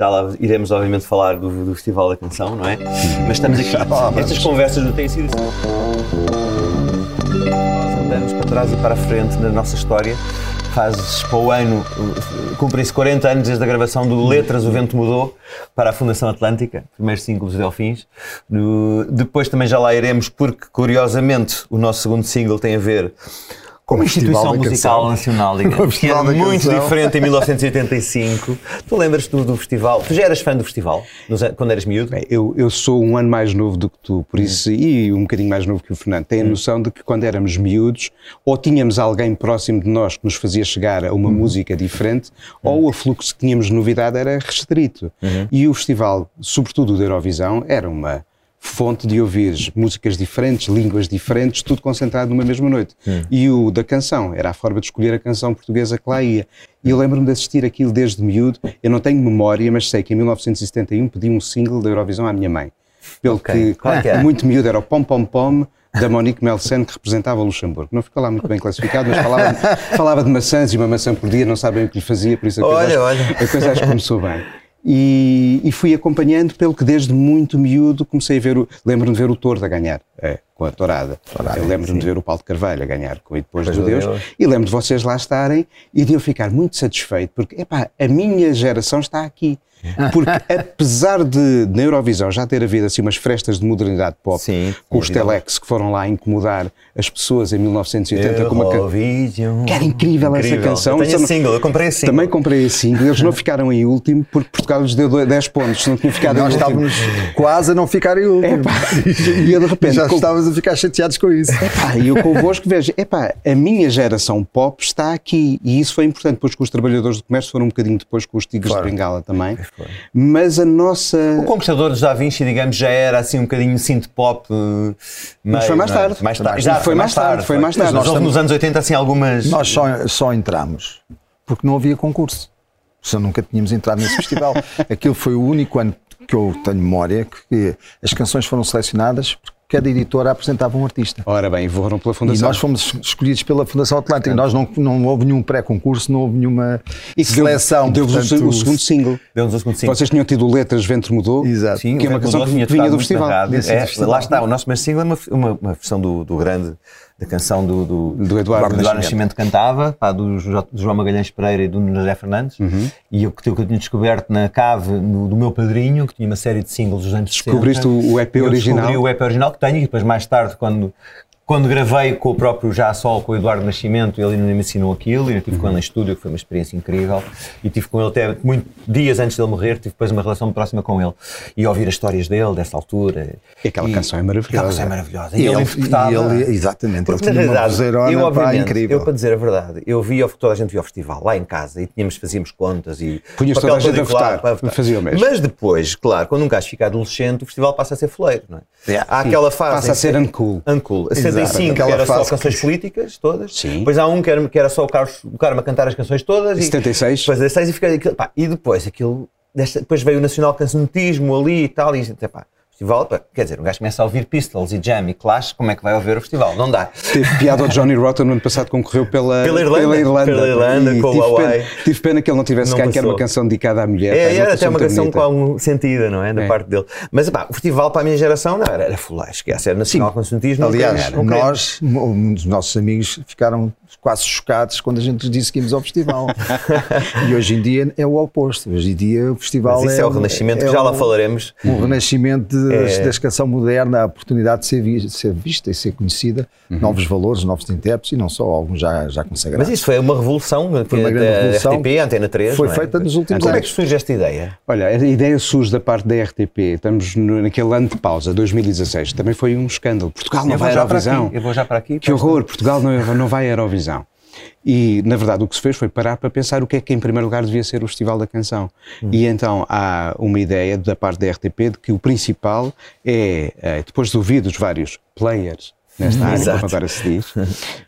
Já lá iremos, obviamente, falar do, do Festival da Canção, não é? Mas estamos aqui. Estas conversas não têm sido assim. Andamos para trás e para a frente na nossa história. Fazes para o ano, cumprem-se 40 anos desde a gravação do Letras, O Vento Mudou, para a Fundação Atlântica, primeiros single dos Delfins. No, depois também já lá iremos, porque curiosamente o nosso segundo single tem a ver com uma instituição musical nacional, digamos, que era muito canção. diferente em 1985. tu lembras-te do, do, festival? Tu já eras fã do festival, quando eras miúdo? Bem, eu, eu sou um ano mais novo do que tu, por isso, hum. e um bocadinho mais novo que o Fernando. Tenho a hum. noção de que quando éramos miúdos, ou tínhamos alguém próximo de nós que nos fazia chegar a uma hum. música diferente, ou o fluxo que tínhamos de novidade era restrito. Uhum. E o festival, sobretudo o da Eurovisão, era uma fonte de ouvir músicas diferentes, línguas diferentes, tudo concentrado numa mesma noite. Hum. E o da canção, era a forma de escolher a canção portuguesa que lá ia. E eu lembro-me de assistir aquilo desde miúdo. Eu não tenho memória, mas sei que em 1971 pedi um single da Eurovisão à minha mãe. Pelo okay. que, é muito miúdo, era o Pom Pom Pom da Monique Melsen, que representava Luxemburgo. Não ficou lá muito bem classificado, mas falava, falava de maçãs e uma maçã por dia, não sabem o que lhe fazia, por isso a coisa, olha, olha. A coisa acho que começou bem. E, e, fui acompanhando pelo que desde muito miúdo comecei a ver, lembro-me de ver o Tordo a ganhar é, com a Tourada. Eu lembro-me de ver o Paulo de Carvalho a ganhar com e depois do Deus. Deus. E lembro de vocês lá estarem e de eu ficar muito satisfeito porque, epá, a minha geração está aqui. Porque apesar de na Eurovisão já ter havido assim umas frestas de modernidade pop Sim, com os telex que foram lá incomodar as pessoas em 1980 com uma canção que era incrível, incrível, essa canção. Eu tenho a single, eu comprei a single. Também comprei a single, eles não ficaram em último porque Portugal lhes deu 10 pontos, não tinham ficado Nós estávamos quase a não ficar em último. Epá, e de repente já com... estávamos a ficar chateados com isso. Epá, e eu convosco vejo, epá, a minha geração pop está aqui e isso foi importante, depois que os trabalhadores do comércio foram um bocadinho depois com os Tigres claro. de Bengala também. Mas a nossa. O Conquistador de Da Vinci, digamos, já era assim um bocadinho synth pop. Mas foi mais tarde. Mais tarde. Já foi, mais tarde. Foi mais tarde. Nós houve nos anos 80 assim algumas. Nós só, só entramos porque não havia concurso. Se nunca tínhamos entrado nesse festival. Aquilo foi o único ano que eu tenho memória que as canções foram selecionadas cada editora apresentava um artista. Ora bem, foram pela Fundação. E nós fomos escolhidos pela Fundação Atlântica. Nós não, não houve nenhum pré-concurso, não houve nenhuma e seleção. Deu-vos portanto... o, segundo single. Deu-nos o segundo single. Vocês tinham tido Letras Ventre Mudou, Exato. Sim, que é uma canção que vinha do festival. É, lá está, o nosso primeiro single é uma, uma, uma versão do, do grande da canção do, do, do Eduardo, Eduardo Nascimento. cantava, pá, do, João Magalhães Pereira e do José Fernandes, uhum. e eu, que eu tinha descoberto na cave no, do meu padrinho, que tinha uma série de singles dos anos Descobriste 60. o EP original? Descobri o EP original que tenho, e depois mais tarde, quando quando gravei com o próprio Já Sol, com o Eduardo Nascimento, ele me ensinou aquilo e eu tive uhum. com ele em estúdio, que foi uma experiência incrível. E tive com ele até muito, dias antes dele morrer, tive depois uma relação próxima com ele. E ouvir as histórias dele, dessa altura. E aquela e, canção é maravilhosa. Aquela canção é maravilhosa. E, e ele, interpretava. E ele, exatamente, ele tinha realidade, uma eu, pá, incrível. Eu, para dizer a verdade, eu via, toda a gente via o festival, lá em casa, e tínhamos, fazíamos contas e... Punhas toda a gente a votar, para votar. Fazia o mesmo. Mas depois, claro, quando um gajo fica adolescente, o festival passa a ser foleiro, não é? Yeah. Há aquela fase... Passa a ser uncool. Uncool. A 75, que era só canções que... políticas, todas. Sim. Depois há um que era, que era só o Carlos o Carmo a cantar as canções todas. E 76. Depois 76 e, fica, pá, e depois aquilo. Desta, depois veio o nacional cancionismo ali e tal. E, pá, festival, quer dizer, um gajo começa a ouvir Pistols e Jam e Clash, como é que vai ouvir o festival? Não dá. Teve piada ao Johnny Rotten no ano passado concorreu pela, pela Irlanda, pela Irlanda, pela Irlanda com tive, pena, tive pena que ele não tivesse não cá, que era uma canção dedicada à mulher. É, era até uma canção com algum sentido, não é? Da é. parte dele. Mas pá, o festival para a minha geração não, era, era fular, esquece, era nacional consentismo. Aliás, nós, um dos nossos amigos ficaram quase chocados quando a gente lhes disse que íamos ao festival. e hoje em dia é o oposto. Hoje em dia o festival Mas isso é, é o renascimento, é que já lá falaremos. O renascimento das, é... da canção moderna, a oportunidade de ser, vi, de ser vista e ser conhecida, uhum. novos valores, novos intérpretes e não só, alguns já, já consagrados. Mas isso foi uma revolução, foi uma grande revolução. RTP, Antena 3. Foi é? feita nos últimos Como anos. Como é que surge esta ideia? Olha, a ideia surge da parte da RTP. Estamos naquele ano de pausa, 2016. Também foi um escândalo. Portugal não vai à Eurovisão. Eu vou já para aqui. Que horror, Portugal não, não vai à Eurovisão. E, na verdade, o que se fez foi parar para pensar o que é que, em primeiro lugar, devia ser o Festival da Canção. Hum. E então há uma ideia da parte da RTP de que o principal é, eh, depois de ouvir os vários players nesta área, Exato. como agora se diz,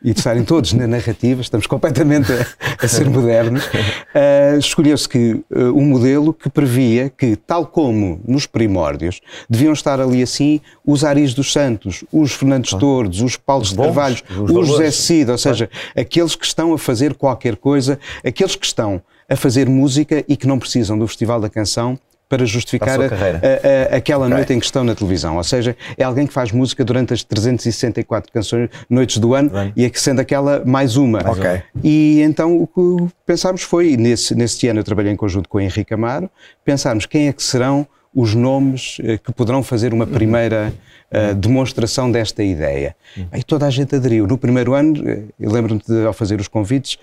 e de estarem todos na narrativa, estamos completamente a, a ser modernos, uh, escolheu-se que uh, um modelo que previa que, tal como nos primórdios, deviam estar ali assim os Aris dos Santos, os Fernandes ah. Tordes, os Paulos de Carvalho, os, os José Cid, ou seja, aqueles que estão a fazer qualquer coisa, aqueles que estão a fazer música e que não precisam do Festival da Canção para justificar a a- a- aquela noite em que estão na televisão. Ou seja, é alguém que faz música durante as 364 canções, noites do ano Bem. e sendo aquela mais uma. Ok. E então o que pensámos foi, nesse, nesse ano eu trabalhei em conjunto com o Henrique Amaro, pensámos quem é que serão os nomes eh, que poderão fazer uma primeira eh, demonstração desta ideia. E toda a gente aderiu. No primeiro ano, eh, eu lembro-me de, ao fazer os convites,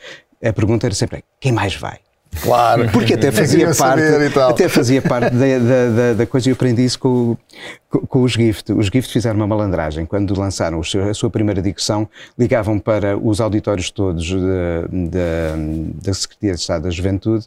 a pergunta era sempre quem mais vai? Claro. Porque até fazia parte, até fazia parte da, da, da- coisa e eu aprendi isso com, com, com os Gift. Os Gift fizeram uma malandragem. Quando lançaram seu- a sua primeira dicção, ligavam para os auditórios todos da, da, da Secretaria de Estado da Juventude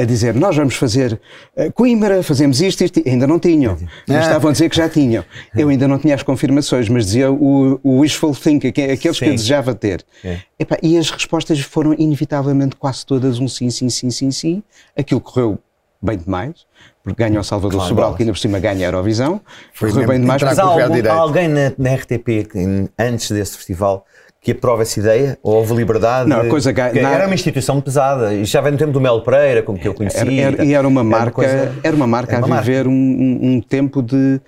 a dizer, nós vamos fazer eh, Coimbra, fazemos isto, isto, ainda não tinham. Eles estavam a dizer que já tinham. Eu ainda não tinha as confirmações, mas dizia o, o wishful thinking, que- aqueles que eu Sim. desejava ter. É. Epá, e as respostas foram inevitavelmente quase todas um sim, sim, sim, sim, sim. Aquilo correu bem demais, porque ganha o Salvador Claro, Sobral, que ainda por cima ganha a Eurovisão. Foi correu bem demais. Mas há, algum- alguém na, na RTP que, antes desse festival que aprova essa ideia? Ou houve liberdade? Não, a coisa Porque na- Era uma instituição pesada. E já vem no tempo do Melo Pereira, como que eu conhecia. Era, era- e era uma marca, coisa- era uma marca era a uma marca. viver um, um- um tempo de,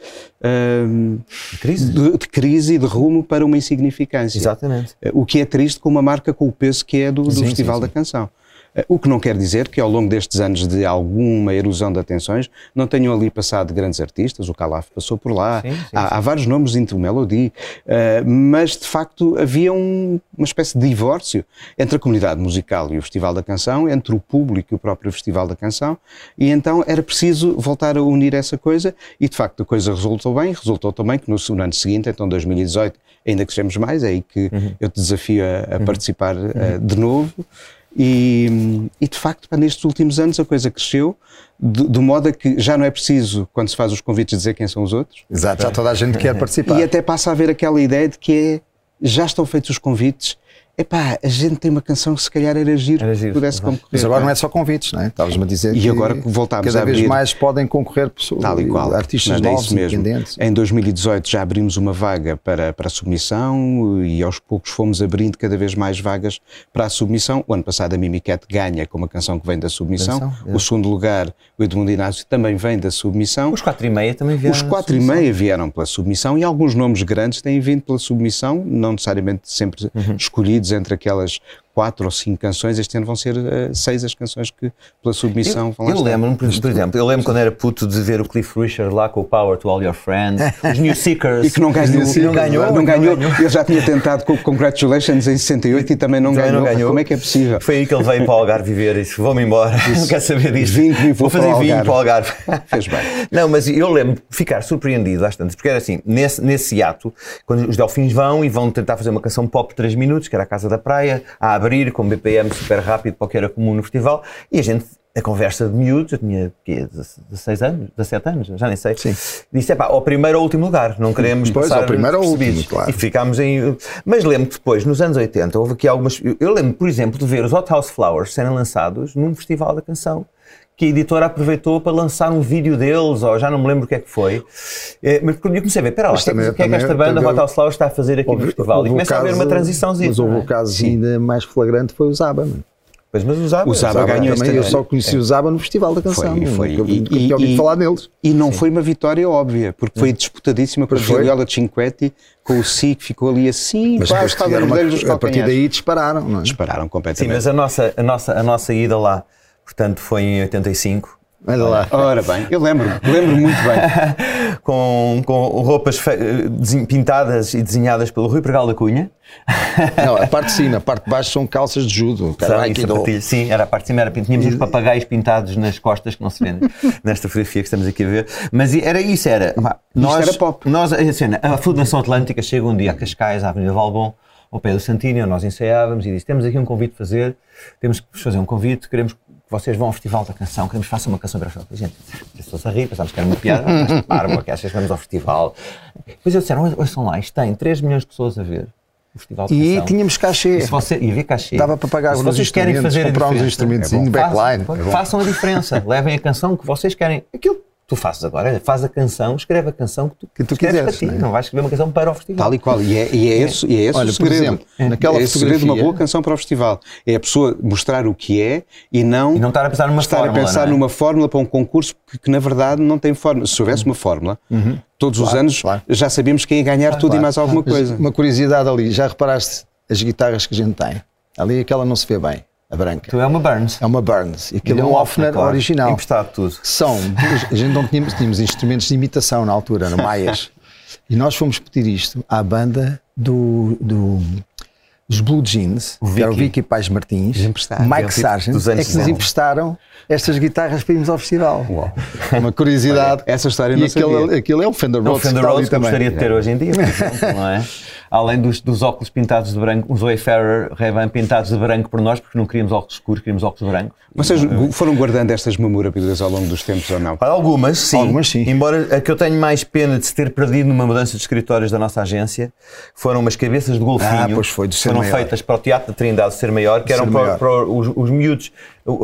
ahm, Crise. de, de crise e de rumo para uma insignificância. Exatamente. O que é triste com uma marca com o peso que é do, do Sim, Festival sim, da sim. Canção. Eh, O que não quer dizer que ao longo destes anos de alguma erosão de atenções não tenham ali passado grandes artistas, o Calaf passou por lá, Sim, sim, há, há vários nomes into Melody, eh, mas de facto havia um- uma espécie de divórcio entre a comunidade musical e o Festival da Canção, entre o público e o próprio Festival da Canção, e então era preciso voltar a unir essa coisa. E de facto a coisa resultou bem, resultou também que no, no ano seguinte, então 2018, ainda crescemos mais, é aí que eu te desafio a, a participar eh, de novo. E, e, de facto, pá, nestes últimos anos a coisa cresceu, de, de modo a que já não é preciso, quando se faz os convites, dizer quem são os outros. Exato, já toda a gente quer participar. E até passa a haver aquela ideia de que é, já estão feitos os convites, epá, a gente tem uma canção que se calhar era giro, Era giro, pudesse concorrer. Mas agora não é só convites, não é? Estavas-me a dizer E que agora voltámos cada a vez abrir- mais podem concorrer pessoas, Tal e qual. artistas Mas é novos, mesmo. independentes. Em 2018 já abrimos uma vaga para, para a submissão e aos poucos fomos abrindo cada vez mais vagas para a submissão. O ano passado a Mimicat ganha com uma canção que vem da submissão. Canção, é. O segundo lugar, o Edmundo Inácio, também vem da submissão. Os 4 e meia também vieram. Os quatro e meia vieram pela submissão e alguns nomes grandes têm vindo pela submissão, não necessariamente sempre Uhum. escolhidos entre aquelas quatro ou cinco canções. Este ano vão ser eh, seis as canções que pela submissão vão lá Eu lembro-me, por, por exemplo, eu lembro quando era puto de ver o Cliff Richard lá com o Power to All Your Friends, os New Seekers. E que não ganhou, não ganhou. não ganhou. Ele já tinha tentado com o Congratulations em 68 e também não, Também ganhou. não ganhou. Como é que é possível? Foi aí que ele veio para o Algarve viver e disse: Vou-me embora, não quero saber. Vinho e vou fazer vinho Algarve." para o Algarve. Fez bem. Não, mas eu lembro de ficar surpreendido às tantas, porque era assim: nesse, nesse ato, quando os Delfins vão e vão tentar fazer uma canção pop de 3 minutos, que era a Casa da Praia, a abrir com BPM super rápido para o que era comum no festival, e a gente. A conversa de miúdos, eu tinha quê, 16 anos, 17 anos, já nem sei. Sim. Disse: é pá, ao primeiro ou último lugar, não queremos Pois, passar ao primeiro ou despercebidos." último, claro. E ficámos em. Mas lembro que depois, nos anos 80, houve aqui algumas. eu- Eu lembro, por exemplo, de ver os Hot House Flowers serem lançados num festival da canção. Que a editora aproveitou para lançar um vídeo deles, ou já não me lembro o que é que foi. Eh, Mas quando eu comecei a ver, espera lá, o Mas que, é que- também- o é que esta banda também- Flowers está a fazer aqui no festival? E Houve o começa a haver uma transiçãozinha. Mas houve é? o caso ainda mais flagrante foi o Zaba. mano. Pois, mas usava. O Zaba Zaba ganhou também, eu só conheci o Zaba no Festival da Canção. Foi, foi. Nunca, E- nunca e- tinha ouvido e- falar neles. E não foi uma vitória óbvia, porque foi disputadíssima com a. Gigliola Cinquetti, com o Si, que ficou ali assim, Mas quase dedos dos a partir daí dispararam. Não é? Dispararam Sim, completamente. mas a nossa, a, nossa, a nossa ida lá, portanto, foi em 85. Olha lá. Ora bem, eu lembro, lembro muito bem. com, com roupas pintadas e desenhadas pelo Rui Pregal da Cunha. Não, a parte de cima, a parte de baixo são calças de judo. Sabe, sapatilhas. Sim, era a parte de cima, era, tínhamos uns papagaios pintados nas costas que não se vendem nesta fotografia que estamos aqui a ver. Mas era isso, era. Nós, era pop. Nós, assim, a Fundação Atlântica chega um dia a Cascais, à Avenida Valbom, ao pé do Santinho, nós ensaiávamos e disse: Temos aqui um convite para fazer, temos que vos fazer um convite, queremos que vocês vão ao Festival da Canção, queremos que façam uma canção para a Gente, pessoas a rir, pensámos que era uma piada, mas parvo, que achas que vamos ao festival. Depois eles disseram: Ouçam lá, isto tem 3 milhões de pessoas a ver. O Festival da E Canção. tínhamos cachê. E você, e ver cachê. Dava para pagar nos vocês querem fazer comprar uns instrumentos é backline. Façam, façam a diferença. Levem a canção que vocês querem. Aquilo tu fazes agora, faz a canção, escreve a canção que tu, Que tu quiseres, para ti, não é? não vais escrever uma canção para o festival. Tal e qual. E é, e é esse, e é esse Olha, o por segredo. exemplo, naquela é o segredo de uma fotografia- boa canção para o festival. É a pessoa mostrar o que é e não, E não estar a pensar numa estar fórmula, a pensar é? numa fórmula para um concurso que, que, na verdade não tem fórmula. Se houvesse uma fórmula, todos os anos claro. já sabíamos quem ia ganhar tudo e mais alguma Mas coisa. Uma curiosidade ali, já reparaste as guitarras que a gente tem? Ali aquela não se vê bem, a branca. Tu é uma Burns. É uma Burns. E aquilo é É um Hofner Hofner, claro. original. Emprestado tudo. São, a gente não tínhamos, tínhamos instrumentos de imitação na altura, no Maias. e nós fomos pedir isto à banda do, do- dos Blue Jeans, que era o Vicky. Pais Martins. Mike Dentro Sargent, é que nos 60. emprestaram estas guitarras para irmos ao festival. Uma curiosidade. Essa história e não aquele, sabia. aquele é o Fender É o Rhodes Fender Rhodes que gostaria de ter hoje em dia, por exemplo, não é? Além dos, dos óculos pintados de branco, os Wayfarer Ray-Ban pintados de branco por nós, porque não queríamos óculos escuros, queríamos óculos brancos. Vocês foram guardando estas memorabilidades ao longo dos tempos ou não? Para Algumas, sim. Algumas, sim. Embora a que eu tenho mais pena de se ter perdido numa mudança de escritórios da nossa agência foram umas cabeças de golfinho. Ah, pois foi, do Ser Foram Maior. feitas para o Teatro da Trindade Ser Maior, que eram para, para os, os miúdos,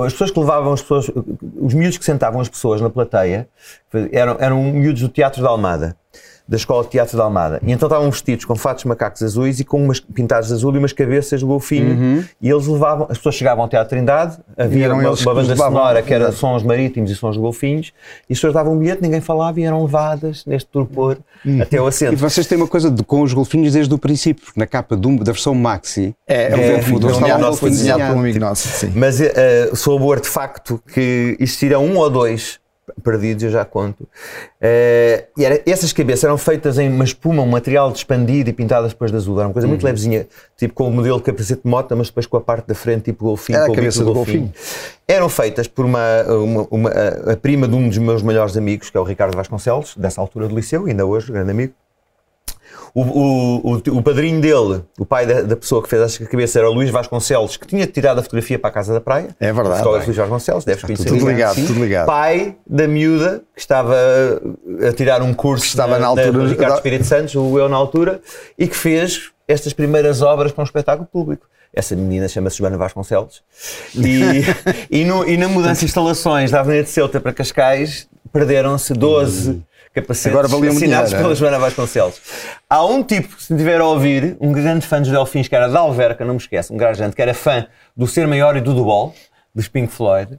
as pessoas que levavam as pessoas, os miúdos que sentavam as pessoas na plateia, eram, eram miúdos do Teatro da Almada. Da Escola de Teatro da Almada. E então estavam vestidos com fatos macacos azuis e com umas pintados de azul e umas cabeças de golfinho. E eles levavam, as pessoas chegavam ao Teatro Trindade, havia uma, uma banda sonora que era sons marítimos e sons de golfinhos, e as pessoas davam um bilhete, ninguém falava e eram levadas neste torpor até o E assento. vocês têm uma coisa de- com os golfinhos desde o princípio, porque na capa um- da versão Maxi, É, o é, mudou, é, é, um nosso golfinho desenhado por um amigo nosso, sim. Mas eh, sob o artefacto que existiram um ou dois perdidos, eu já conto. Eh, e era, essas cabeças eram feitas em uma espuma, um material expandido e pintadas depois de azul. Era uma coisa muito Uhum. levezinha, tipo com o modelo de capacete de moto, mas depois com a parte da frente, tipo golfinho, Era a cabeça do golfinho. Eram feitas por uma, uma, uma- a- a prima de um dos meus melhores amigos, que é o Ricardo Vasconcelos, dessa altura do liceu, ainda hoje, grande amigo. O, o, o, o padrinho dele, o pai da, da pessoa que fez essa cabeça, era o Luís Vasconcelos, que tinha tirado a fotografia para a Casa da Praia. É verdade, fotógrafo. Luís Vasconcelos, deves conhecer. Tudo ligado, Sim. tudo ligado. Pai da miúda que estava a tirar um curso estava na altura- do Ricardo Espírito Santos, o eu na altura, e que fez estas primeiras obras para um espetáculo público. Essa menina chama-se Joana Vasconcelos. E, e, no- e na mudança de instalações da Avenida de Ceuta para Cascais, perderam-se 12 capacetes Agora valia assinados dinheiro, pela? Joana Vasconcelos. Há um tipo, se tiver a ouvir, um grande fã dos Delfins, que era da Alverca, não me esquece, um gargante, que era fã do Ser Maior e do Wall, dos Pink Floyd,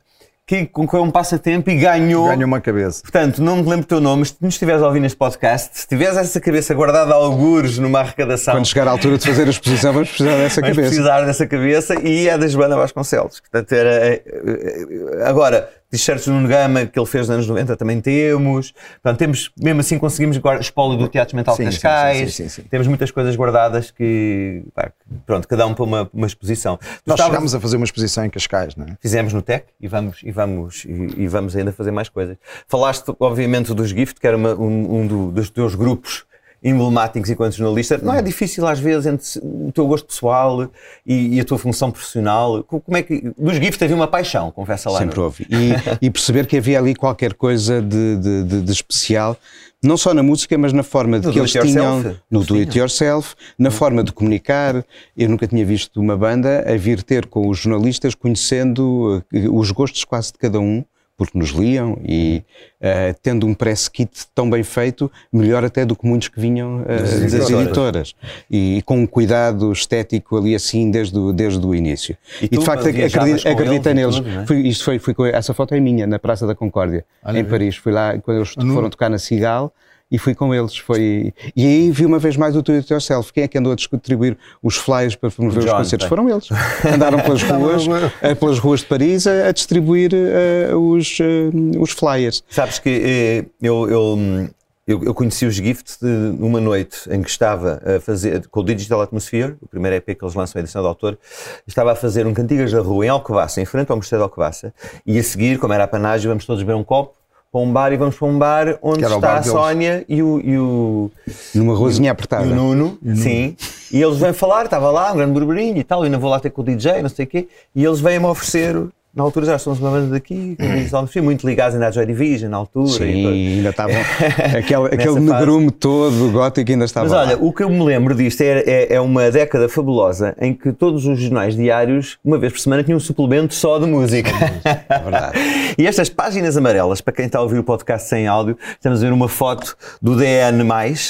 que concorreu um passatempo e ganhou. Ganha uma cabeça. Portanto, não me lembro o teu nome, mas se nos estiveres a ouvir neste podcast, se tiveres essa cabeça guardada a algures numa arrecadação, Quando chegar à altura de fazer a exposição, vamos precisar dessa vamos cabeça. precisar dessa cabeça e é da Joana Vasconcelos. Portanto, era, eh, eh, agora, t-shirts do Nuno Gama que ele fez nos anos 90 também temos. Portanto, temos, mesmo assim conseguimos guardar espólio do Teatro Mental Sim, Cascais. sim, sim, sim. Temos muitas coisas guardadas que, pá, pronto, cada um para uma, uma exposição. Tu Nós estavas- chegámos a fazer uma exposição em Cascais, não é? fizemos no TEC e vamos, e vamos, e, e vamos ainda fazer mais coisas. Falaste, obviamente, dos Gift, que era uma- um, um do- dos teus grupos emblemáticos enquanto jornalista. Não é difícil, às vezes, entre o teu gosto pessoal e, e a tua função profissional? Co- Como é que. Dos Gift havia uma paixão, confessa lá. Sempre é? houve. E, e perceber que havia ali qualquer coisa de, de- de- de especial, não só na música, mas na forma de No que eles tinham yourself. no do it yourself, na forma de comunicar. Eu nunca tinha visto uma banda a vir ter com os jornalistas conhecendo eh, os gostos quase de cada um. Porque nos liam e eh, tendo um press kit tão bem feito, melhor até do que muitos que vinham eh, das, editoras. editoras. E, com um cuidado estético ali assim desde o, desde o início. E E, de facto com acreditei eles neles. tudo, é? Fui- isto foi, fui essa foto é minha, na Praça da Concórdia, em Paris. Fui lá quando eles foram tocar na Cigal e fui com eles. Foi... E aí vi uma vez mais o Do It Yourself. Quem é que andou a distribuir os flyers para promover os John, concertos? bem. Foram eles. Andaram pelas ruas, eh, pelas ruas de Paris a, a distribuir eh, os, eh, os flyers. Sabes que eu, eu, eu, eu conheci os Gift de- numa noite em que estava a fazer, com o Digital Atmosphere, o primeiro EP que eles lançam, a edição de autor, estava a fazer um Cantigas da Rua em Alcobaça, em frente ao Mosteiro de Alcobaça, e a seguir, como era a panágio, vamos todos beber um copo para um bar e vamos para um bar onde o está a. Sónia e o, e o, Numa ruazinha e apertada. o Nuno, sim. E eles vêm falar, estava lá, um grande burburinho e tal, e ainda vou lá ter com o DJ, não sei o quê, e eles vêm-me oferecer na altura já somos uma banda daqui, fui muito ligados ainda à Joy Division na altura. Sim, ainda estavam. aquele aquele negrume todo gótico ainda estava. Mas olha, lá. o que eu me lembro disto é, é, é, uma década fabulosa em que todos os jornais diários, uma vez por semana, tinham um suplemento só de música. É verdade. e estas páginas amarelas, para quem está a ouvir o podcast sem áudio, estamos a ver uma foto do DN,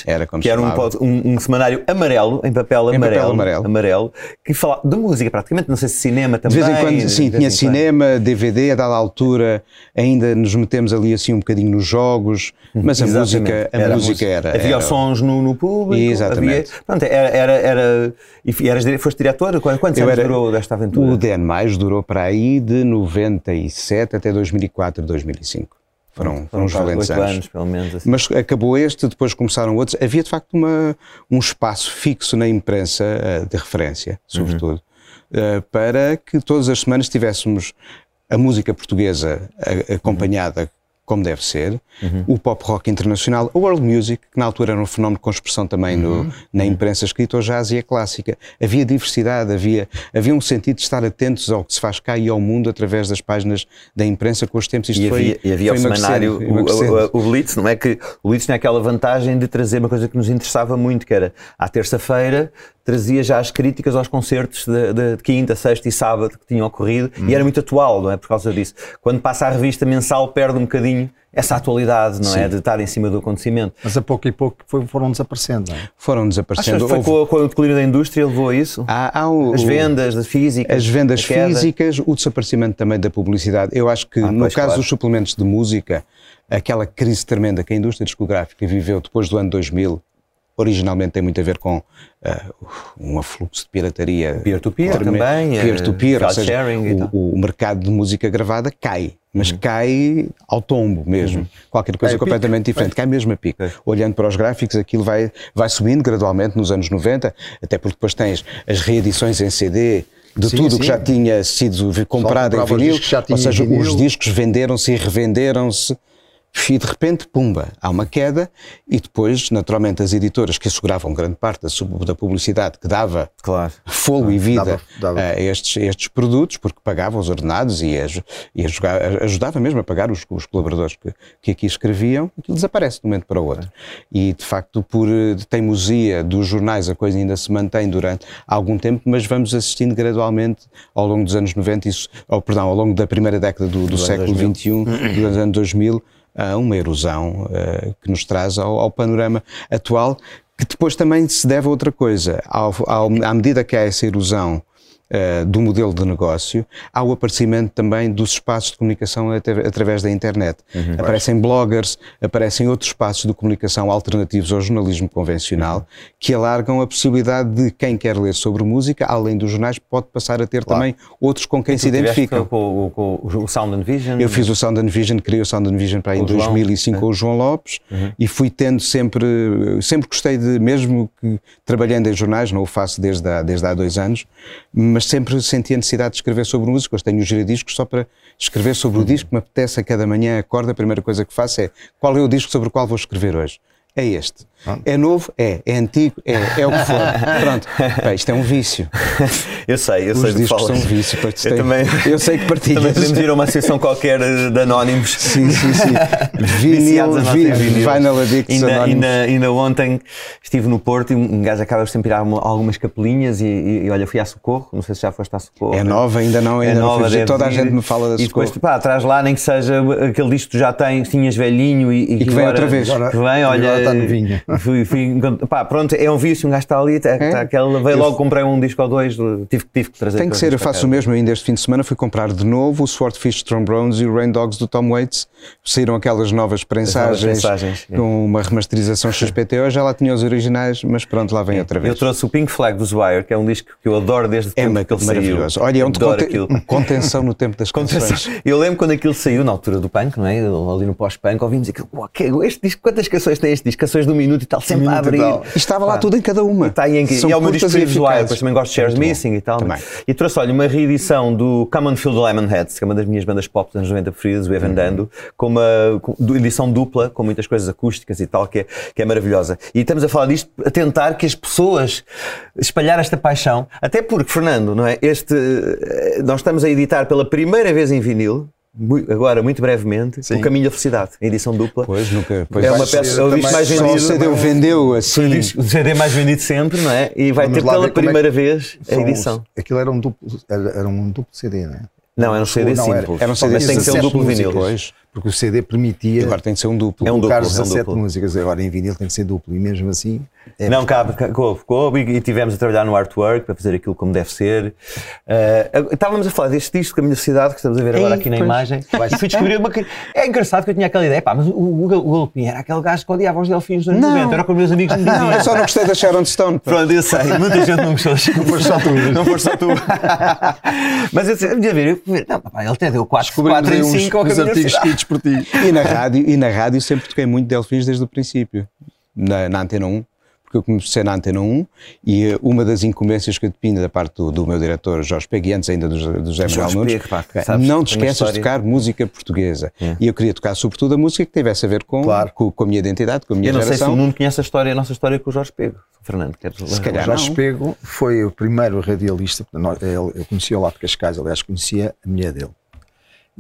era como que era um, um, um, semanário amarelo, em papel, em amarelo, papel amarelo, amarelo, que falava de música praticamente, não sei se cinema também. De vez em quando, sim, tinha cinema, DVD, a dada altura, ainda nos metemos ali assim um bocadinho nos jogos, mas a música, a era música era. Havia era... sons no, no público. Exatamente. Havia, pronto, era, era, era, e eras, foste diretor? Quantos anos era, durou desta aventura? O DN Mais durou para aí de 97 até 2004, 2005. Foram, foram uns valentes anos. anos. pelo menos. Assim. Mas acabou este, depois começaram outros. Havia de facto uma, um espaço fixo na imprensa uh, de referência, sobretudo, uhum. Uh, para que todas as semanas tivéssemos a música portuguesa acompanhada como deve ser, uhum. o pop rock internacional, a world music, que na altura era um fenómeno com expressão também no, uhum. na imprensa escrita, o jazz e a clássica. Havia diversidade, havia, havia um sentido de estar atentos ao que se faz cá e ao mundo através das páginas da imprensa com os tempos. Isto e havia, foi, e havia foi o semanário, o, o, o, Blitz, não é que o Blitz tinha aquela vantagem de trazer uma coisa que nos interessava muito, que era à terça-feira trazia já as críticas aos concertos de, de, de, quinta, sexta e sábado que tinham ocorrido e era muito atual, não é? Por causa disso. Quando passa a revista mensal, perde um bocadinho essa atualidade, não é? Sim. é? De estar em cima do acontecimento. Mas a pouco e pouco foram desaparecendo, não é? Foram desaparecendo. Achas que foi Houve... com, o declínio da indústria levou a isso? Há, há o, as vendas as físicas. As vendas físicas, o desaparecimento também da publicidade. Eu acho que, ah, no caso claro. dos suplementos de música, aquela crise tremenda que a indústria discográfica viveu depois do ano 2000, originalmente tem muito a ver com uh, um afluxo de pirataria. Peer-to-peer -peer também. Peer-to-peer, -peer, ou seja, o, o, mercado de música gravada cai, mas uhum. cai ao tombo mesmo. Uhum. Qualquer coisa cai completamente pico. diferente, cai mesmo a pico. É. Olhando para os gráficos, aquilo vai, vai subindo gradualmente nos anos 90, até porque depois tens as reedições em CD, de sim, tudo sim. que já tinha sido comprado em vinil, ou seja, vinil. os discos venderam-se e revenderam-se e de repente, pumba, há uma queda e depois, naturalmente, as editoras que asseguravam grande parte da, publicidade que dava claro. fogo e vida dava, dava. a estes, estes produtos, porque pagavam os ordenados e, e ajudava mesmo a pagar os, os colaboradores que, que, aqui escreviam, aquilo desaparece de um momento para o outro. E, de facto, por teimosia dos jornais, a coisa ainda se mantém durante algum tempo, mas vamos assistindo gradualmente ao longo dos anos 90, isso, ou, perdão, ao longo da primeira década do, do, do século XXI, dos anos 2000, a uma erosão uh, que nos traz ao, ao, panorama atual, que depois também se deve a outra coisa. Ao, ao, à medida que há essa erosão uh, do modelo de negócio, há o aparecimento também dos espaços de comunicação através da internet. Uhum, aparecem acho. bloggers, aparecem outros espaços de comunicação alternativos ao jornalismo convencional, uhum. que alargam a possibilidade de quem quer ler sobre música, além dos jornais, pode passar a ter claro. também outros com quem se identificam. Com, com, com, o Sound and Vision? Eu fiz o Sound and Vision, criei o Sound and Vision para aí em 2005 é. com o João Lopes uhum. e fui tendo sempre, sempre gostei de, mesmo que trabalhando em jornais, não o faço desde há, desde há dois anos, mas mas sempre senti a necessidade de escrever sobre música. Hoje tenho os giradiscos só para escrever sobre o disco que me apetece a cada manhã, acordo, a primeira coisa que faço é qual é o disco sobre o qual vou escrever hoje é este. É novo? É. É antigo? É. É o que for. Pronto. Pá, isto é um vício. Eu sei, eu Os sei. Os discos são um vício. Eu, também, eu sei que partilhas. Também podemos ir a uma sessão qualquer de anónimos. Sim, sim, sim. Vinil, vinil, vinyl addicts ainda, ainda, ainda, ontem estive no Porto e um gajo acaba sempre ir a algumas capelinhas e, e, e, olha, fui à Socorro. Não sei se já foste à Socorro. É nova, ainda não. Ainda é não nova, Toda a gente me fala da Socorro. E depois, pá, atrás lá, nem que seja aquele disco que tu já tens, tinhas velhinho e, e, que, que vem outra vez. Que vem, olha. Está novinho. Fui, fui, pá, pronto, é um vício, um gajo está ali, tá, é? tá, aquela, veio eu, logo, comprei um disco ou dois, tive, tive que trazer. Tem que ser, eu faço o mesmo ainda este fim de semana, fui comprar de novo o Swordfish Trombones e o Rain Dogs do Tom Waits, saíram aquelas novas prensagens, novas com uma remasterização XPTO, já lá tinha os originais, mas pronto, lá vem é. outra vez. Eu trouxe o Pink Flag dos Wire, que é um disco que eu adoro desde é tempo que ele saiu. Olha, é um conte contenção no tempo das canções. Eu lembro quando aquilo saiu, na altura do punk, não é? ali no pós-punk, ouvimos aquilo, este disco, quantas canções tem este diz canções de um minuto e tal, sempre a abrir. E estava lá tudo em cada uma. Está aí em São e é o meu disco eficazes. depois também gosto de Shares. Missing e tal. Também. E trouxe, olha, uma reedição do Come on Feel the Lemonheads, que é uma das minhas bandas pop dos anos 90 preferidas, o Uhum. Evan Dando, com uma com- edição dupla, com muitas coisas acústicas e tal, que é, que é maravilhosa. E estamos a falar disto a tentar que as pessoas espalhar esta paixão, até porque, Fernando, não é? Este, eh, nós estamos a editar pela primeira vez em vinil, agora, muito brevemente, Sim. o Caminho da Felicidade, a edição dupla. Pois, nunca. Pois É uma peça, é o disco mais vendido. o CD vendeu assim. O CD mais vendido sempre, não é? E vai Vamos ter pela é primeira que- vez a edição. os- aquilo era um duplo, era, era um duplo CD, não é? Não, era um CD Não, era- simples. Era um CD Mas tem que ser um 17 duplo vinil. Porque o CD permitia Agora tem de ser um duplo. É um duplo, é um 17 duplo. músicas, agora em vinil tem que ser duplo, e mesmo assim. é- Não, cabe, coube, coube e, e tivemos a trabalhar no artwork para fazer aquilo como deve ser. Eh, estávamos a falar deste disco, Caminho da Cidade, que estamos a ver agora Ei, aqui na imagem. E fui descobrir uma. É engraçado que eu tinha aquela ideia, pá, mas o, o, o Galopim era aquele gajo que odiava os delfins dos anos Não. 90, era que os meus amigos me diziam. Não, eu só não gostei da Sharon Stone. pá. Pronto, eu sei, muita gente não gostou. Não foste só tu. Não foste só tu. Mas eu disse, a ver, eu, não, pá, ele até deu 4, 4 em 5 ao Caminho por ti. E na rádio, e na rádio sempre toquei muito Delfins desde o princípio, na, na Antena 1, porque eu comecei na Antena 1 e eh, uma das incumbências que eu tinha da parte do, do meu diretor Jorge Pego, e antes ainda do, do José Manuel Nunes, é, não te esqueças de tocar música portuguesa. E eu queria tocar sobretudo a música que tivesse a ver com, Claro. com, com a minha identidade, com a minha Eu não sei se geração. o Nuno conhece a história, a nossa história com o Jorge Pego. Fernando, queres Se calhar Jorge não. Pego foi o primeiro radialista, eu conhecia o lá de Cascais, aliás, conhecia a mulher dele.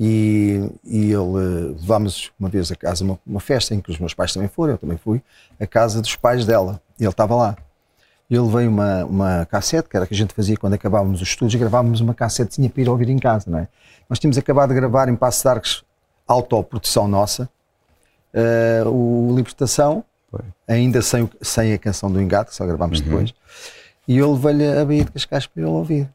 E, e ele, levámos uma vez a casa, uma, uma festa em que os meus pais também foram, eu também fui, a casa dos pais dela, e ele estava lá. E ele veio uma, uma cassete, que era a que a gente fazia quando acabávamos os estudos, gravávamos uma cassetezinha para ir ouvir em casa, não é? Nós tínhamos acabado de gravar em Passo de Arcos, autoprodução nossa, eh, o Libertação, Foi. ainda sem, sem a canção do Engate, que só gravámos depois, e eu levei-lhe a Baía de Cascais para ele ouvir.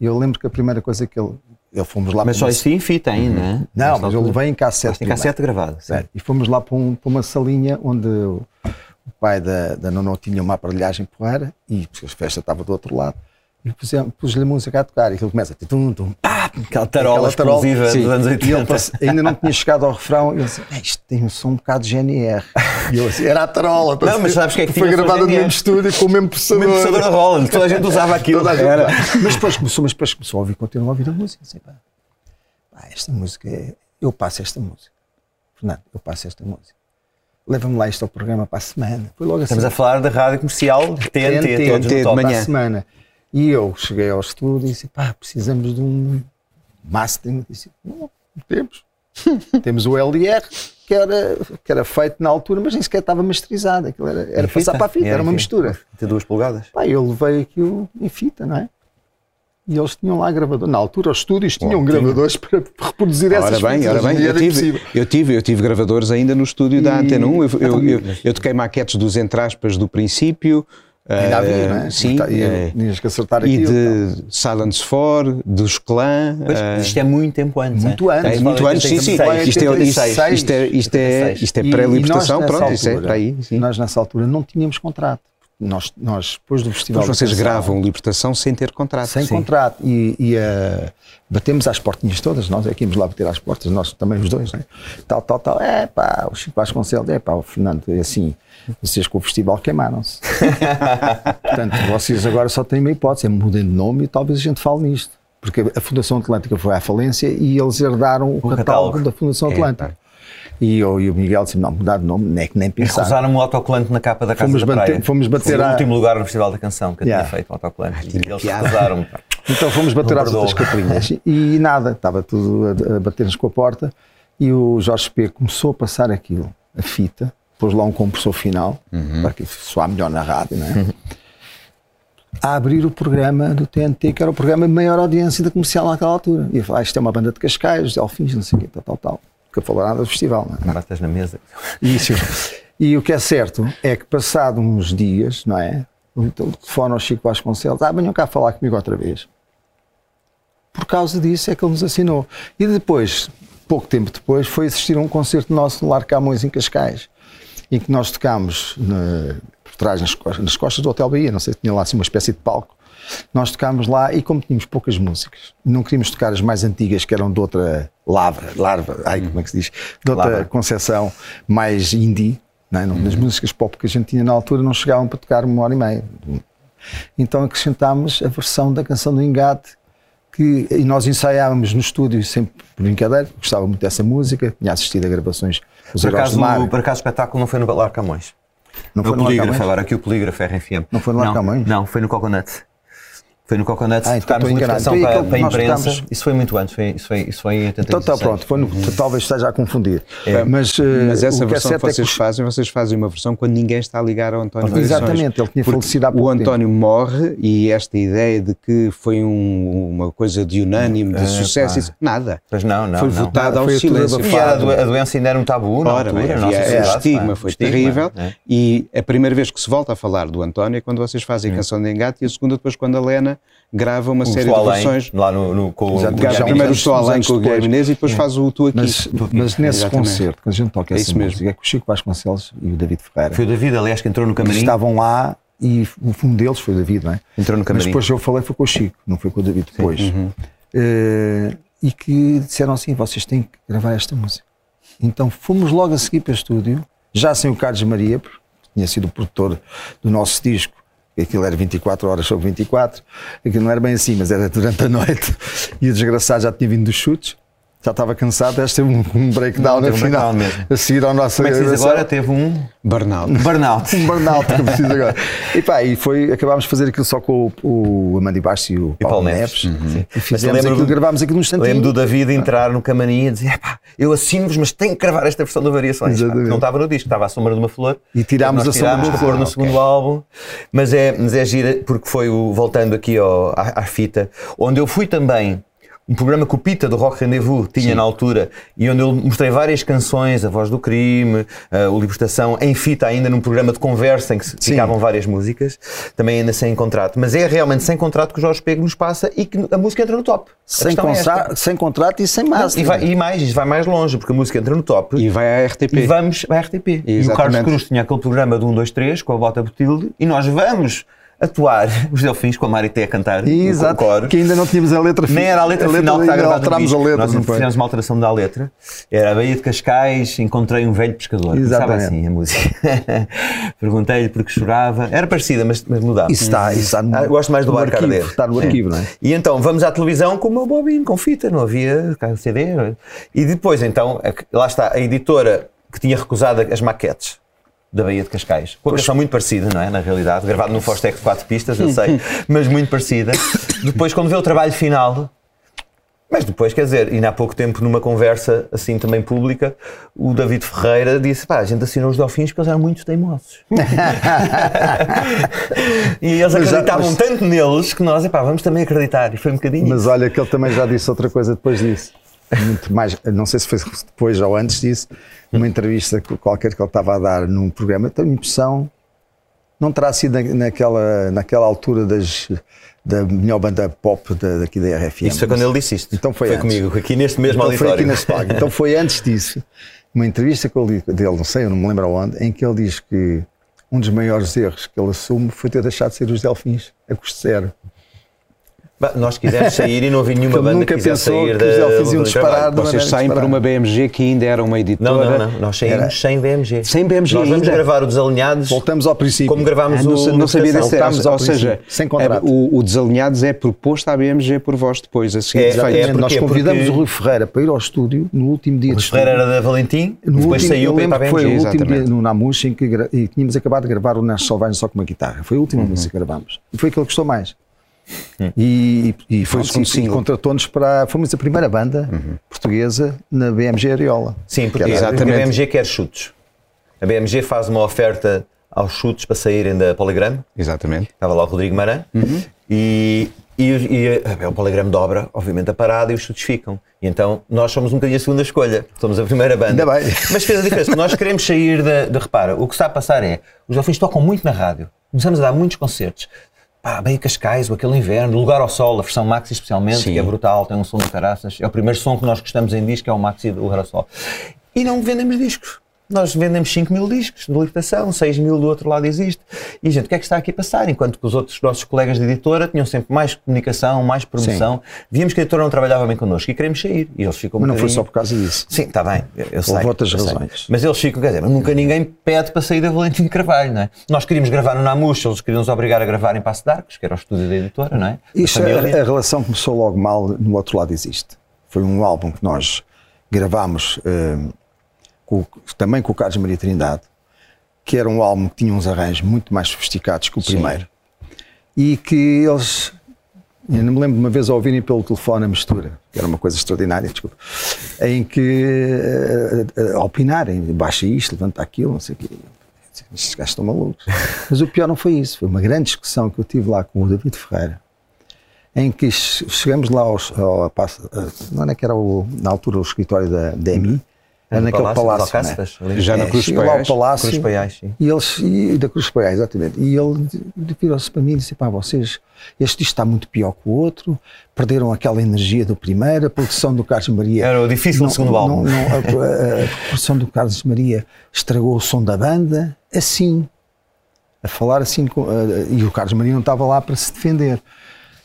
E eu lembro que a primeira coisa que ele. Ele fomos lá Mas só uma- isso em fita ainda, não é? Não, Nesta mas altura. levei em cassete. Primeiro. cassete sim. Sério. E fomos lá para, um- para uma salinha onde o, o pai da, da Nono tinha uma aparelhagem porreira e a festa estava do outro lado. E pus-lhe a música a tocar e aquilo começa a tum, tum, pá, Aquela tarola aquela tarola. explosiva Sim. dos anos E ele 80. passe- ainda não tinha chegado ao refrão e ele disse: "É, Isto tem um som um bocado de GNR. E eu assim: Era a tarola. Não, mas sabes o que é que Foi o gravada no mesmo estúdio com o mesmo O processador. mesmo processador Roland, toda a gente usava aquilo. Toda a gente- Era. Mas depois começou, mas depois começou a ouvir, continuou a ouvir a música. Assim, pá, pá, esta música, é- eu passo esta música. Fernando, eu passo esta música. Leva-me lá isto ao programa para a semana. Foi logo assim. Estamos a falar da rádio comercial TNT, TNT, TNT no de manhã. para a semana. E eu cheguei ao estúdio e disse: pá, precisamos de um mastering. Eu Disse: não, temos. temos o LDR, que era, que era feito na altura, mas nem sequer estava masterizado. Aquilo era, era passar fita? para a fita, era uma em mistura. De duas polegadas. Pá, eu levei aquilo em fita, não é? E eles tinham lá gravador. Na altura, os estúdios tinham Ótimo. gravadores para reproduzir essas Ora bem, fitas. ora bem, eu era tive, eu, tive, eu tive gravadores ainda no estúdio da E- Antena 1. Eu, eu, eu, eu toquei maquetes dos entraspas do princípio. Ainda havia, não é? Sim. E, eh, tinhas que acertar e aquilo. de Silence 4, dos Clã. Pois, eh, isto é muito tempo antes. Muito é? antes, a muito antes, sim, sim. 86. Isto é, isto, 86. isto é, isto é, isto é E- pré-libertação, e pronto, nessa isso é altura, para aí. Sim. Nós nessa altura não tínhamos contrato. Nós, nós depois do festival. Mas vocês gravam libertação sem ter contrato. Sem Sim. contrato. E, e, eh, batemos às portinhas todas, nós é que íamos lá bater às portas, nós também os dois, né? Tal, tal, tal. É pá, o Chico Vasconcelos, é pá, o Fernando, é assim, vocês com o festival queimaram-se. Portanto, vocês agora só têm uma hipótese, é mudem de nome e talvez a gente fale nisto. Porque a Fundação Atlântica foi à falência e eles herdaram o, catálogo, catálogo. da Fundação É, Atlântica. E, eu, e o Miguel disse: não, mudar de nome, nem, nem E pensar. recusaram-me o autocolante na capa da Casa Fomos da bater- fomos bater Foi o à- último lugar no Festival da Canção que eu Yeah. tinha feito o autocolante. E eles pá. Então fomos bater às outras capelinhas e nada, estava tudo a, a bater-nos com a porta e o Jorge P começou a passar aquilo, a fita, pôs lá um compressor final, para que soar melhor na rádio, não é? A abrir o programa do TNT, que era o programa de maior audiência da comercial naquela altura. E eu falei, ah, isto é uma banda de Cascais, de Delfins, não sei o quê, tal, tal, tal. Nunca falou nada do festival, não é? Batas na mesa. Isso. E o que é certo é que, passado uns dias, não é? O telefone ao Chico Vasconcelos, ah, venham cá falar comigo outra vez. Por causa disso é que ele nos assinou. E depois, pouco tempo depois, foi assistir a um concerto nosso no Lar Camões, em Cascais, em que nós tocámos na- por trás, nas costas, nas costas do Hotel Bahia, não sei se tinha lá assim uma espécie de palco. Nós tocámos lá e, como tínhamos poucas músicas, não queríamos tocar as mais antigas, que eram de outra lavra, larva, ai, como é que se diz? De outra Lavra. concepção mais indie, Não é? As músicas pop que a gente tinha na altura não chegavam para tocar uma hora e meia. Então acrescentámos a versão da canção do Engate que, e nós ensaiávamos no estúdio sempre por brincadeira, gostava muito dessa música, tinha assistido a gravações dos Por acaso, do por acaso o espetáculo não foi no Lar Camões. Não Foi foi no polígrafo, agora aqui o polígrafo RFM. Não foi no Lar Camões? Não, foi no Coconut. Foi no Coconut, Ah, então tocámos ligação Então, para, para a que imprensa. Isso foi muito antes, foi, isso, foi, isso foi em 86. Então está pronto, foi no, talvez esteja a confundir. É. Mas, eh, Mas essa o que é versão que certo é vocês os- fazem, vocês fazem uma versão quando ninguém está a ligar ao António Variações. Exatamente, ele tinha falecido há pouco O tempo. António morre e esta ideia de que foi um- uma coisa de unânime, de sucesso, isso, nada. Pois não, não. foi não. votado ao Foi silêncio. E a, do- a doença ainda era um tabu na Ora, altura. bem, nossa havia- sociedade, o estigma foi terrível é. e a primeira vez que se volta a falar do António é quando vocês fazem a canção de engate e a segunda depois quando a Lena grava uma O série de versões. lá no, no, com o- Exato, o primeiro o Estou Além com o. Guilherme Inês e depois faz o Tu Aqui. Mas, mas nesse Exatamente. concerto, quando a gente toca É essa isso mesmo. música, é que o Chico Vasconcelos e o David Ferreira Foi o David, aliás, que entrou no camarim. estavam lá e um deles foi o David, não é? Entrou no Mas camarim. depois eu falei foi com o Chico, não foi com o David depois. Uhum. Eh, e que disseram assim: vocês têm que gravar esta música. Então fomos logo a seguir para o estúdio, já sem o Carlos Maria, porque tinha sido o produtor do nosso disco. Aquilo era 24 horas sobre 24, aquilo não era bem assim, mas era durante a noite. E o desgraçado já tinha vindo dos chutes, já estava cansado, este teve um, breakdown Não, na teve um final. breakdown. A seguir ao nosso Como é que se diz agora? Teve um Burnout. burnout. Um burnout que eu preciso agora. E pá, e foi, acabámos de fazer aquilo só com o, o Amanda Baixo e o E Paulo, Neves. Neves. Sim. E Mas fizemos lembro aquilo, do- gravámos aquilo num instantinho. Lembro do David entrar no camarim e dizer: "Epá, eu assino-vos, mas tenho que gravar esta versão da Variações. Pá, Exatamente. Não estava no disco, estava à sombra de uma flor. E tirámos a sombra tirámos de uma a flor no segundo álbum. Mas é, mas é gira, porque foi o, voltando aqui ao- à, à fita, onde eu fui também. Um programa que o Pita do Rock Rendezvous tinha na altura e onde eu mostrei várias canções, A Voz do Crime, eh, o Libertação, em fita ainda num programa de conversa em que se ficavam várias músicas, também ainda sem contrato. Mas é realmente sem contrato que o Jorge Pego nos passa e que a música entra no top. Sem, é sem contrato e sem massa. E, vai, e mais, isto vai mais longe, porque a música entra no top E vai à RTP. e vamos à RTP. E o Exatamente. Carlos Cruz tinha aquele programa do 1, 2, 3 com a Bota Botilde e nós vamos atuar os Delfins com a Marité a cantar Exato, o coro. que ainda não tínhamos a letra Nem era a letra final que está gravada no a letra, Nós fizemos uma alteração da letra. Era a Baía de Cascais, encontrei um velho pescador. Exatamente. assim a música. Perguntei-lhe porque chorava. Era parecida, mas, mas mudava. Isso está, isso está no, Ah, gosto mais do no arquivo, Arder. Está no É. arquivo, não é? E então vamos à televisão com uma bobina, com fita, não havia CD. não é? E depois, então, a- lá está a editora que tinha recusado as maquetes da Baía de Cascais. Com a canção muito parecida, não é? Na realidade, gravado num Fostex de quatro pistas, eu sei, mas muito parecida. Depois, quando vê o trabalho final. Mas depois, quer dizer, ainda há pouco tempo, numa conversa assim também pública, o David Ferreira disse: pá, a gente assinou os Delfins porque eles eram muito teimosos. e eles Mas já- acreditavam mas- tanto neles que nós, epá, vamos também acreditar. E foi um bocadinho. Mas olha que ele também já disse outra coisa depois disso. Muito mais, não sei se foi depois ou antes disso, numa entrevista qualquer que ele estava a dar num programa, tenho a impressão, não terá sido na- naquela, naquela altura das, da melhor banda pop da, daqui da RFM. Isso foi quando ele disse isto. Então foi antes. comigo, aqui neste mesmo então foi auditório. aqui nesse palco. Então foi antes disso, uma entrevista que eu li dele, não sei, eu não me lembro onde, em que ele diz que um dos maiores erros que ele assume foi ter deixado de ser os Delfins a custo zero. Bah, Nós quisemos sair e não havia nenhuma banda nunca que quisesse pensou sair que da Delfins iam do disparar trabalho. de Vocês saem disparada. uma BMG que ainda era uma Não, editora. não, não. Nós saímos Era- sem BMG. Sem BMG Nós vamos ainda? gravar o Desalinhados Voltamos ao princípio. como gravámos Ah, não, o sa- não sabia desse Voltámos ou, ao seja, sem contrato. é- o, o Desalinhados é proposto à BMG por vós depois, a seguir É, é Exatamente, nós convidamos Porque- o Rui Ferreira para ir ao estúdio no último dia O de Ferreira era da Valentim, No depois último, saiu para para a que foi o BMG. último dia no Namush em que e tínhamos acabado de gravar o Nas Selvagem só com uma guitarra. Foi a última Uhum. música que gravámos. E foi aquele que gostou mais. E, e, Foi o pronto, segundo e- e single. contratou-nos para. Fomos a primeira banda portuguesa na BMG Ariola. Sim, porque Que era- a Exatamente. BMG quer chutes. A BMG faz uma oferta aos chutes para saírem da Poligrama. Exatamente. Estava lá o Rodrigo Maran e, e, e é, o Poligrama dobra, obviamente, a parada e os chutes ficam. E então nós somos um bocadinho a segunda escolha, somos a primeira banda. Ainda bem. Mas fez a diferença, nós queremos sair da. De, repara, o que está a passar é os Delfins tocam muito na rádio, começamos a dar muitos concertos. Pá, bem Cascais, o aquele inverno, Lugar ao Sol, a versão Maxi especialmente, Sim. que é brutal, tem um som de caraças. É o primeiro som que nós gostamos em disco, é o Maxi do Lugar ao Sol. E não vendemos discos. Nós vendemos 5 mil discos de libertação, 6 mil do outro lado existe. E, gente, o que é que está aqui a passar? Enquanto que os outros nossos colegas de editora tinham sempre mais comunicação, mais promoção, víamos que a editora não trabalhava bem connosco e queremos sair. E eles ficam um Mas não foi bocadinho- só por causa disso. Sim, está bem. Eu, eu sei, outras eu sei. razões. Mas eles ficam, quer dizer, nunca ninguém pede para sair da Valentim Carvalho, não é? Nós queríamos gravar no Namush, eles queriam nos obrigar a gravar em Passo de Arcos, que era o estúdio da editora, não é? Da Isto, a, a relação começou logo mal, no outro lado existe. Foi um álbum que nós gravámos eh, com- também com o Carlos Maria Trindade, que era um álbum que tinha uns arranjos muito mais sofisticados que o primeiro. E que eles, eu não me lembro de uma vez a ouvirem pelo telefone a mistura, que era uma coisa extraordinária, desculpa, em que eh, eh, a opinarem, baixa isto, levanta aquilo, não sei o quê. Estes gajos estão malucos. Mas o pior não foi isso, foi uma grande discussão que eu tive lá com o David Ferreira, em que che- chegamos lá aos, ao, passo- a- não é que era o, na altura o escritório da DMI, No naquele Palácio palácio. Né? Já na É, Cruz chega lá Paiais. palácio Cruz Paiais, sim. e eles e da Cruz Paiais, exatamente. E ele virou-se para mim e disse: pá, vocês, este disco está muito pior que o outro, perderam aquela energia do primeiro, a produção do Carlos Maria. Era o difícil do segundo álbum. não, a, a- a produção do Carlos Maria estragou o som da banda, assim. A falar assim, com- e o Carlos Maria não estava lá para se defender.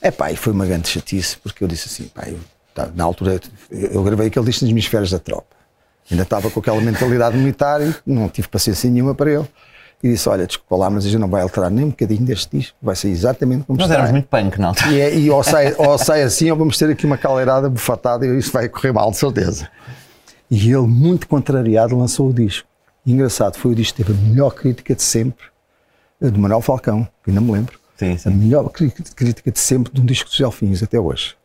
É pá, e foi uma grande chatice, porque eu disse assim, pá, eu, tá, na altura eu, eu gravei aquele disco nas minhas férias da tropa. Ainda estava com aquela mentalidade militar e não tive paciência nenhuma para ele. E disse: Olha, desculpa lá, mas a gente não vai alterar nem um bocadinho deste disco, vai ser exatamente como Nós está. éramos muito punk altura. E, é- e ou, sai, ou sai assim, ou vamos ter aqui uma caldeirada bufatada e isso vai correr mal, de certeza. E ele, muito contrariado, lançou o disco. E engraçado, foi o disco que teve a melhor crítica de sempre, a do Manuel Falcão, que ainda me lembro. Sim, A sim. melhor cri- crítica de sempre de um disco dos Elfins, até hoje.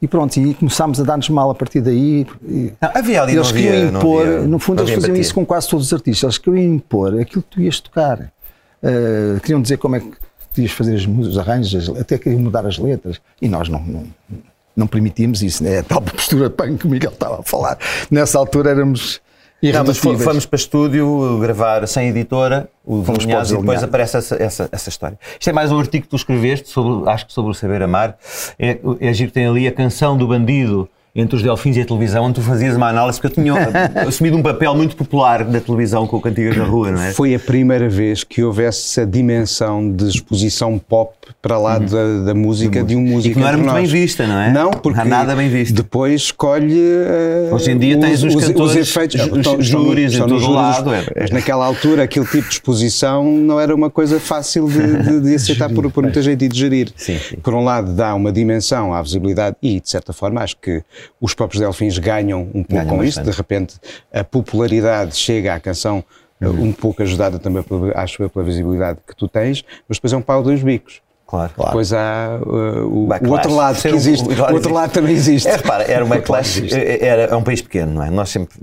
E pronto, e começámos a dar-nos mal a partir daí. e- Não, havia ali, eles queriam havia- impor, havia- no fundo eles faziam isso com quase todos os artistas, eles queriam impor aquilo que tu ias tocar. Uh, queriam dizer como é que tu ias fazer os arranjos, até queriam mudar as letras. E nós não, não, não permitimos isso, né? a tal postura punk que o Miguel estava a falar. Nessa altura éramos Não, mas fomos para estúdio gravar sem editora, o Fomos e depois aparece essa, essa, essa história. Isto é mais um artigo que tu escreveste, sobre, acho que sobre o Saber Amar. É, é giro que tem ali a canção do bandido entre os Delfins e a televisão, onde tu fazias uma análise, porque eu tinha assumido um papel muito popular da televisão com o Cantigas na Rua, não é? Foi a primeira vez que houve essa dimensão de exposição pop para lá da, da música de um músico. Uhum. E que não era muito nós. bem vista, não é? Não, porque nada bem visto. depois escolhe. eh, Hoje em dia tens os cantores, efeitos, os- estão- os estão no- júris em estão todo júris, lado, é. Mas naquela altura, aquele tipo de exposição não era uma coisa fácil de, de- de aceitar por, por muita gente e de gerir. Sim, sim. Por um lado, dá uma dimensão à visibilidade e, de certa forma, acho que os próprios Delfins ganham um pouco Ganham com isso. bastante. De repente, a popularidade chega à canção. Uhum. Um pouco ajudada também, pela, acho eu, pela visibilidade que tu tens, mas depois é um pau dois bicos. Claro. Depois há uh, o, o outro lado que existe. o- O, outro lado também existe. É, repara, era uma classe, existe. era, é um país pequeno, não é? Nós sempre.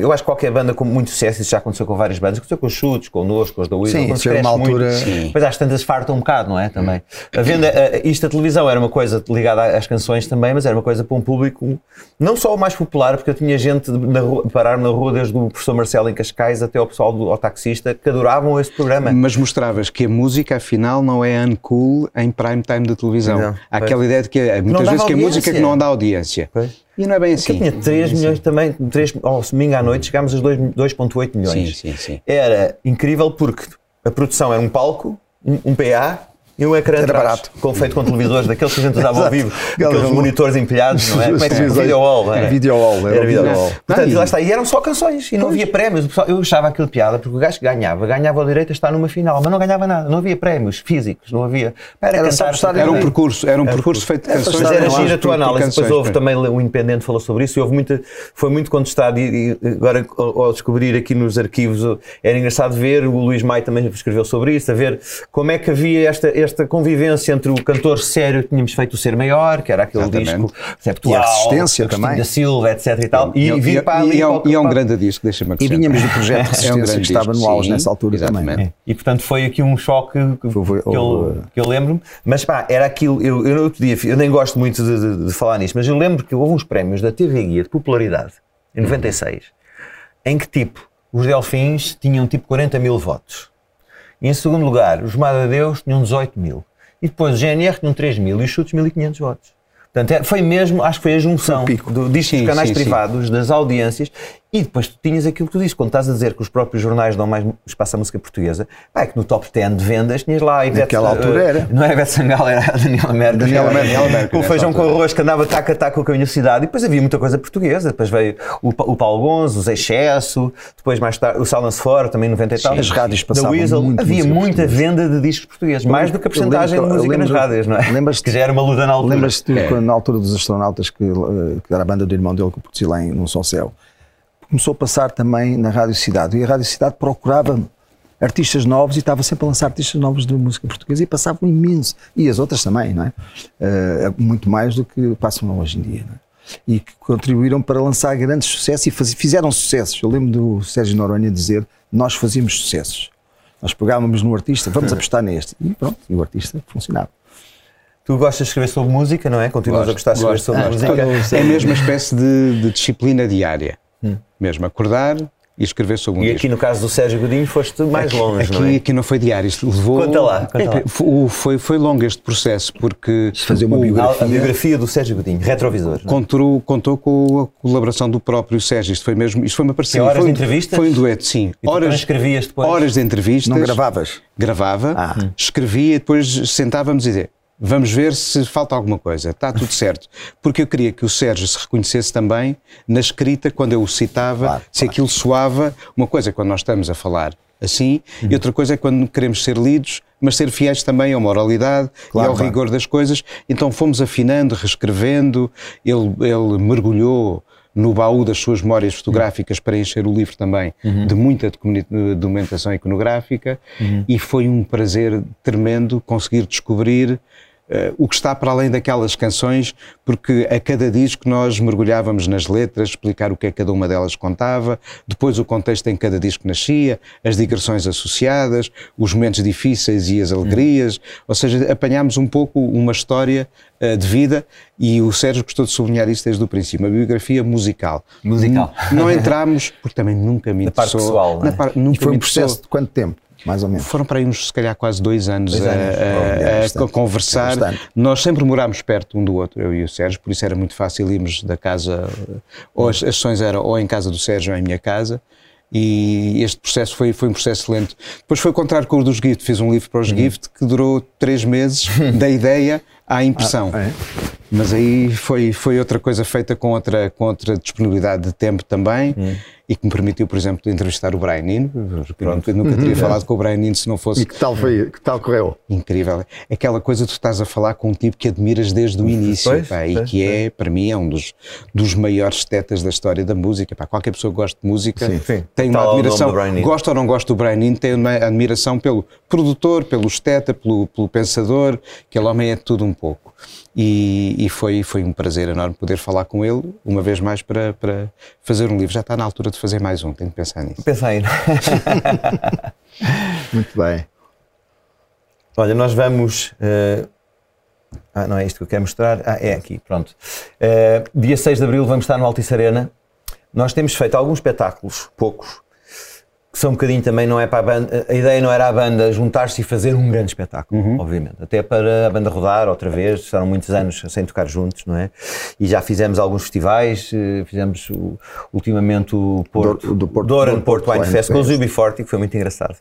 Eu acho que qualquer banda com muito sucesso, isso já aconteceu com várias bandas, aconteceu com os Chutes, connosco, com os da Weasel, Sim, chega uma altura- Sim. Depois às tantas farta um bocado, não é? Também. A venda, a- isto a televisão era uma coisa ligada às canções também, mas era uma coisa para um público não só o mais popular, porque eu tinha gente na rua, parar na rua, desde o professor Marcelo em Cascais até ao pessoal do ao taxista, que adoravam esse programa. Mas mostravas que a música, afinal, não é uncool em prime time da televisão. Não, Há pois. aquela ideia de que é, muitas vezes que a música audiência. que não dá audiência. Pois. E não é bem Eu assim. tinha 3 milhões também, 3, ao domingo à noite chegámos a 2 2,8 milhões. Sim, sim, sim. Era incrível porque a produção era um palco, um, um PA e um ecrã Era barato. com feito com televisores, daqueles que a gente usava ao vivo, aqueles monitores empilhados, não é? Como é que? Televisões. Video wall, era? Video wall, era Era video wall. Portanto, lá está, e eram só canções e não havia prémios. Eu achava aquilo piada porque o gajo que ganhava, ganhava o direito a estar numa final, mas não ganhava nada, não havia prémios físicos, não havia. Era, Era cantar, estar Era um percurso, era um percurso feito de canções. mas era gira a tua por análise. Depois houve também o Independente falou sobre isso e houve muita, foi muito contestado. E, agora, ao, descobrir aqui nos arquivos, era engraçado ver. O Luís Maia também escreveu sobre isso, a ver como é que havia esta, esta convivência entre o cantor sério que tínhamos feito o Ser Maior, que era aquele Exatamente. disco conceptual, E a Resistência também. da Silva, etc. e tal, e, E, vir e- para e ali. é um, para- e é um grande disco, deixa-me E acrescentar. vínhamos do projeto de É um resistência que estava no auge nessa altura também. exatamente. E portanto foi aqui um choque que, Foi- foi- que eu, eu lembro-me. Mas pá, era aquilo. Eu, eu outro dia, eu nem gosto muito de, de- de falar nisto, mas eu lembro que houve uns prémios da TV Guia de popularidade em 96, em que tipo, os Delfins tinham tipo 40 mil votos. E em segundo lugar, os Mada Deus tinham 18 mil. E depois o GNR tinham 3 mil e os Chutes 1500 votos. Portanto, é- foi mesmo, acho que foi a junção do, discos Sim, dos canais sim, sim. privados, das audiências, E depois tu tinhas aquilo que tu dizes, quando estás a dizer que os próprios jornais dão mais espaço à música portuguesa, pá, é que no top 10 de vendas tinhas lá a Ivete, Naquela altura eh, era. Não era Ivete Sangalo, era a Daniela Mercury. Daniela. Com o feijão com arroz que andava taca taca com a da cidade. E depois havia muita coisa portuguesa. Depois veio o, o Paulo Gonzo, o Excesso, depois mais tarde o Silence For, também em 90 e tal. As rádios passavam Weasel. muito Havia muita venda de discos portugueses, mais do que a porcentagem de música nas rádios, não é? lembras-te- Que já era uma luta na altura. Lembras-te É. na altura dos astronautas, que, eh, que era a banda do irmão dele que produziu lá em, no São Céu, começou a passar também na Rádio Cidade. E a Rádio Cidade procurava artistas novos e estava sempre a lançar artistas novos de música portuguesa e passavam imenso. E as outras também, não é? Eh, muito mais do que passam hoje em dia, não é? E que contribuíram para lançar grandes sucessos e faz- fizeram sucessos. Eu lembro do Sérgio Noronha dizer: Nós fazíamos sucessos. Nós pegávamos no artista, vamos apostar neste. E pronto, e o artista funcionava. Tu gostas de escrever sobre música, não é? Continuas a gostar de escrever Gosto. sobre Ah, música. É mesmo uma espécie de, de disciplina diária. Mesmo acordar e escrever sobre um E disco. aqui no caso do Sérgio Godinho foste mais longe, aqui, não é? aqui não foi diário, isto levou. Conta lá, conta lá. É, Foi, foi, foi longo este processo, porque fazer uma o- biografia. A, a biografia do Sérgio Godinho, retrovisor. é? contou, contou com a colaboração do próprio Sérgio. Isto foi mesmo, isto foi uma parceria. Horas foi, de entrevistas? Foi um dueto, sim. E tu transcrevias depois? Horas de entrevistas. Não gravavas? Gravava, Ah. escrevia e depois sentávamos e dizia. Vamos ver se falta alguma coisa. Está tudo certo. Porque eu queria que o Sérgio se reconhecesse também na escrita, quando eu o citava, Claro, se aquilo soava. Uma coisa é quando nós estamos a falar assim, e outra coisa é quando queremos ser lidos, mas ser fiéis também à moralidade Claro, e ao claro. rigor das coisas. Então fomos afinando, reescrevendo. Ele, ele mergulhou no baú das suas memórias fotográficas para encher o livro também de muita documentação iconográfica e foi um prazer tremendo conseguir descobrir eh, o que está para além daquelas canções, porque a cada disco nós mergulhávamos nas letras, explicar o que é que cada uma delas contava, depois o contexto em que cada disco nascia, as digressões associadas, os momentos difíceis e as alegrias, ou seja, apanhámos um pouco uma história eh, de vida e o Sérgio gostou de sublinhar isso desde o princípio, uma biografia musical. Musical. N- Não entramos, porque também nunca me Na parte interessou. pessoal, não é? na par- E nunca foi me um interessou. processo de quanto tempo? Mais ou menos. Foram para aí uns, se calhar, quase dois anos, Dois a- anos. a, É a- bastante. a conversar. É. Nós sempre morámos perto um do outro, eu e o Sérgio, por isso era muito fácil irmos da casa, ou as, as sessões eram ou em casa do Sérgio ou em minha casa. E este processo foi, foi um processo lento. Depois foi o contrário com o dos Gift. Fiz um livro para os Gift que durou três meses, da ideia à impressão. Ah, é? Mas aí foi, foi outra coisa feita com outra, com outra disponibilidade de tempo também e que me permitiu, por exemplo, entrevistar o Brian Eno. Pronto, eu nunca teria falado com o Brian Eno se não fosse E que tal foi? Que tal correu? incrível. Aquela coisa de tu estás a falar com um tipo que admiras desde o início Pois, pá, e pois, que é, para mim, é um dos, dos maiores estetas da história da música. Pá, qualquer pessoa que gosta de música Sim, sim. tem uma Tal nome admiração. Gosta ou não gosta do Brian Eno, tem uma admiração pelo produtor, pelo esteta, pelo, pelo pensador. Aquele homem é tudo um pouco. E, e foi, foi um prazer enorme poder falar com ele, uma vez mais, para, para fazer um livro. Já está na altura de fazer mais um, tenho que pensar nisso. Pensa aí. Muito bem. Olha, nós vamos. eh, Ah, não é isto que eu quero mostrar. Ah, é aqui, pronto. Eh, dia 6 de Abril vamos estar no Altice Arena. Nós temos feito alguns espetáculos, poucos, que são um bocadinho também, não é para a banda. A ideia não era a banda juntar-se e fazer um grande espetáculo, obviamente. Até para a banda rodar outra vez, estaram muitos anos sem tocar juntos, não é? E já fizemos alguns festivais, eh, fizemos o- ultimamente o Porto, Do- do Porto- Doran do Porto, Porto Wine Fest, com o. Zubi Forte, que foi muito engraçado.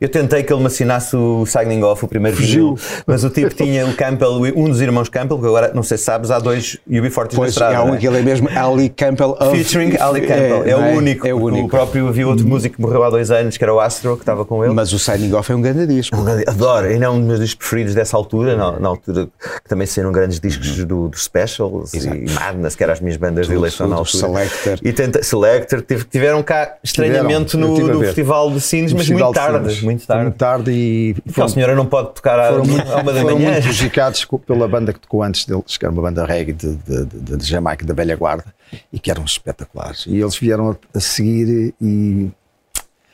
Eu tentei que ele me assinasse o Signing Off, o primeiro Fugiu. vinil, mas o tipo tinha o Campbell, um dos irmãos Campbell, que agora, não sei se sabes, há dois UB40 na Pois, estrada. há um não é? que ele é mesmo Ali Campbell of... Featuring Ali Campbell, é, não o único. É o único. O próprio havia outro músico que morreu há dois anos, que era o Astro, que estava com ele. Mas o Signing Off é um grande disco. Um grande- Adoro, ainda é um dos meus discos preferidos dessa altura, na, na altura que também saíram grandes discos do, do Specials e Madness, que eram as minhas bandas de Tudo, eleição na tudo, altura. Selector. E tenta, Selector, tive- tiveram cá estranhamente Tiveram, no, a no. Festival de Sines, No mas muito de tarde, muito tarde. Muito tarde e Porque a senhora não pode tocar à, foram muito, à uma da foram manhã. muito prejudicados pela banda que tocou antes deles, que era uma banda reggae de, de, de, de Jamaica, da velha guarda, e que eram espetaculares. E eles vieram a, a seguir e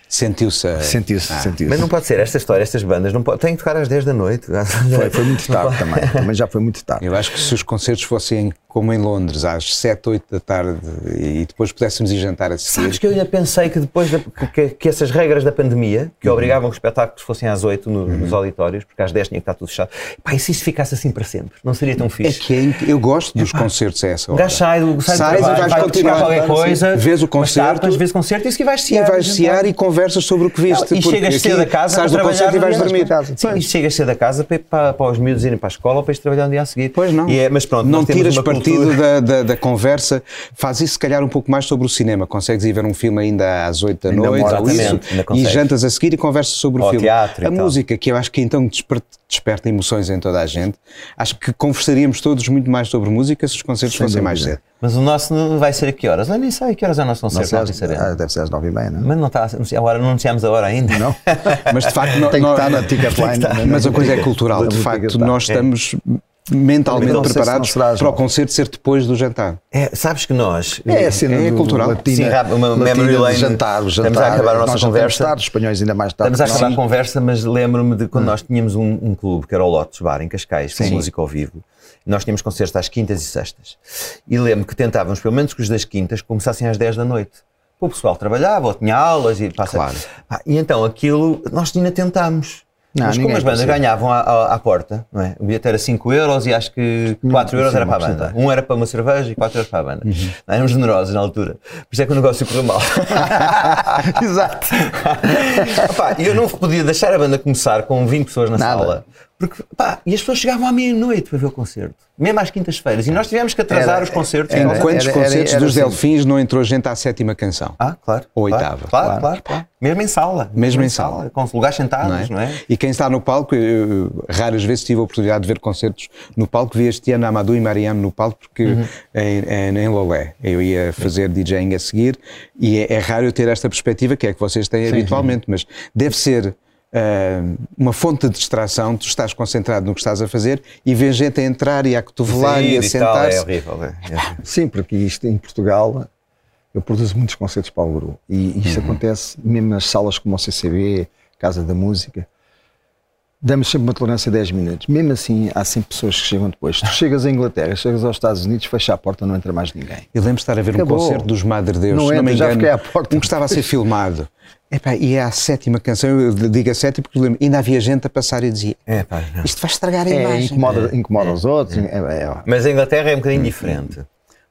Sentiu-se. a- sentiu-se, Ah. sentiu-se. Mas não pode ser, esta história, estas bandas, não pode, têm que tocar às 10 da noite. Foi, foi muito tarde também, também já foi muito tarde. Eu acho que se os concertos fossem como em Londres, às 7, 8 da tarde e depois pudéssemos ir jantar a seguir. Sabes que eu ainda pensei que depois da, que, que, essas regras da pandemia, que obrigavam que os espetáculos fossem às 8 no, nos auditórios, porque às 10 tinha que estar tudo fechado, pá, e se isso ficasse assim para sempre? Não seria tão É fixe? que é eu gosto dos concertos a essa hora. gajo sai sai e trabalho, vais vai continuar. qualquer coisa, Vês o concerto. tapas, vês o concerto e isso que vais E cear. vais cear e conversas sobre o que viste. Não, e porque chegas cedo a casa sais para do concerto e vais dormir. casa. Sim, e chegas cedo a casa para, para, para os miúdos irem para a escola ou para ir trabalhar no dia a seguir. Pois não. E é- mas pronto, não tiras partido cultura- da, da, da conversa. Faz isso, se calhar, um pouco mais sobre o cinema. Consegues ir ver um filme ainda às 8 da Ainda noite ou isso, e jantas a seguir e conversas sobre Ou o filme. teatro e a tal. música, que eu acho que então desper- desperta emoções em toda a gente. Acho que conversaríamos todos muito mais sobre música se os concertos Sem fossem mais cedo. Mas o nosso não vai ser a que horas? Eu nem sei a que horas é o nosso Não concerto. Não, às- sei ah, deve ser às 9h30, não é? Mas não está a hora, não anunciamos a hora ainda. Não? Mas de facto, no- Tem que estar na Ticketline. né? Mas a coisa é cultural. De facto, nós estamos mentalmente Não se preparados às para o concerto ser depois do jantar. É, sabes que nós. É a cena É do cultural. Latina, Sim, rápido, uma latina memory lane. jantar, o Estamos jantar. a acabar a nossa nós conversa. tarde, os espanhóis ainda mais tarde. Estamos a acabar a conversa, mas lembro-me de quando nós tínhamos um, um clube, que era o Lotus Bar, em Cascais, com Sim. música ao vivo. Nós tínhamos concertos às quintas e sextas. E lembro que tentávamos, pelo menos que os das quintas, começassem às 10 da noite. O pessoal trabalhava, ou tinha aulas e passa. Claro. Pá, e então aquilo, nós ainda tentámos. Não, Mas como as bandas consegue. ganhavam à, à- à porta, não é? o bilhete era 5 euros e acho que 4 euros era para a banda. Um era para uma cerveja e 4 euros para a banda. Uhum. Não, éramos generosos na altura. Por isso é que o negócio correu mal. Exato. E eu não podia deixar a banda começar com 20 pessoas na Nada. sala. Porque, pá, e as pessoas chegavam à meia-noite para ver o concerto. Mesmo às quintas-feiras. E nós tivemos que atrasar Era- os concertos. era- Não- Em quantos era- era- concertos era dos assim. Delfins não entrou gente à sétima canção? Ah, claro. Ou claro, oitava. Claro, Claro. claro, claro. Mesmo em sala. Mesmo em sala. Com lugares sentados, não é? E quem está no palco, eu, raras vezes tive a oportunidade de ver concertos no palco. Vi este ano Amadou e Mariam no palco, porque Uhum. em, em, em Lolé eu ia fazer DJing a seguir. E é, é raro eu ter esta perspectiva, que é que vocês têm habitualmente, mas deve ser. Ah, uma fonte de distração, tu estás concentrado no que estás a fazer e vês gente a entrar e a cotovelar e a Sair e tal, é sentar-se. horrível. é. É. Sim, porque isto em Portugal, eu produzo muitos concertos para o Guru. E isto acontece mesmo nas salas como o CCB, Casa da Música. Damos sempre uma tolerância de 10 minutos. Mesmo assim, há sempre pessoas que chegam depois. Tu chegas à Inglaterra, chegas aos Estados Unidos, fecha a porta, não entra mais ninguém. Eu lembro de estar a ver Acabou. um concerto dos Madre Deus, Não se não me entra, já engano, fiquei à porta. um que estava a ser filmado. Epá, e é a sétima canção, eu digo a sétima porque lembro, ainda havia gente a passar e dizia É, pá, não. isto vai estragar a É, imagem. incomoda, incomoda os outros. É, é, é. Mas a Inglaterra é um bocadinho diferente.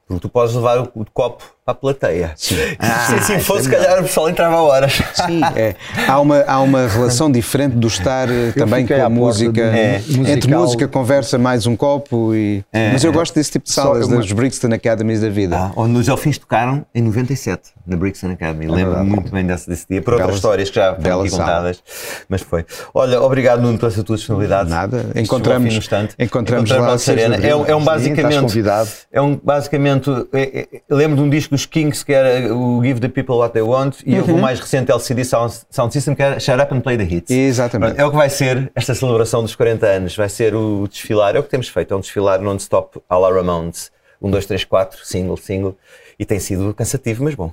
Porque tu podes levar o, o copo para a plateia. Sim. se assim fosse, se calhar o pessoal entrava a horas. Sim, é. há, uma, há uma relação diferente do estar eh, também com a música. de É. Entre música, conversa, mais um copo. E... Mas eu gosto desse tipo de Só salas, uma- das Brixton Academies da vida. Ah, onde os Elfins tocaram em 97, na Brixton Academy. Lembro-me verdade. muito bem desse, desse dia, por outras Bela- histórias que já foram aqui contadas. Mas foi. Olha, obrigado, Nuno, pela tua disponibilidade. Nada. Encontramos- instante. encontramos lá seis de Arena. É, um- é um Sim, basicamente. estás convidado. É um basicamente. é- é- lembro de um disco dos Kings que era o Give the People What They Want e Uhum. o mais recente LCD Sound, Sound System que era Shut Up and Play the Hits. Exatamente. É o que vai ser esta celebração dos 40 anos. Vai ser o desfilar, é o que temos feito, é um desfilar non-stop à la Ramones. 1, 2, 3, 4, single, single. E tem sido cansativo, mas bom.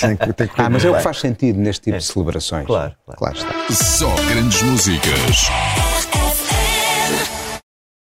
Tem que- tem que Ah, mas é o que faz sentido neste tipo de celebrações. Claro, claro. Claro está. Só grandes músicas.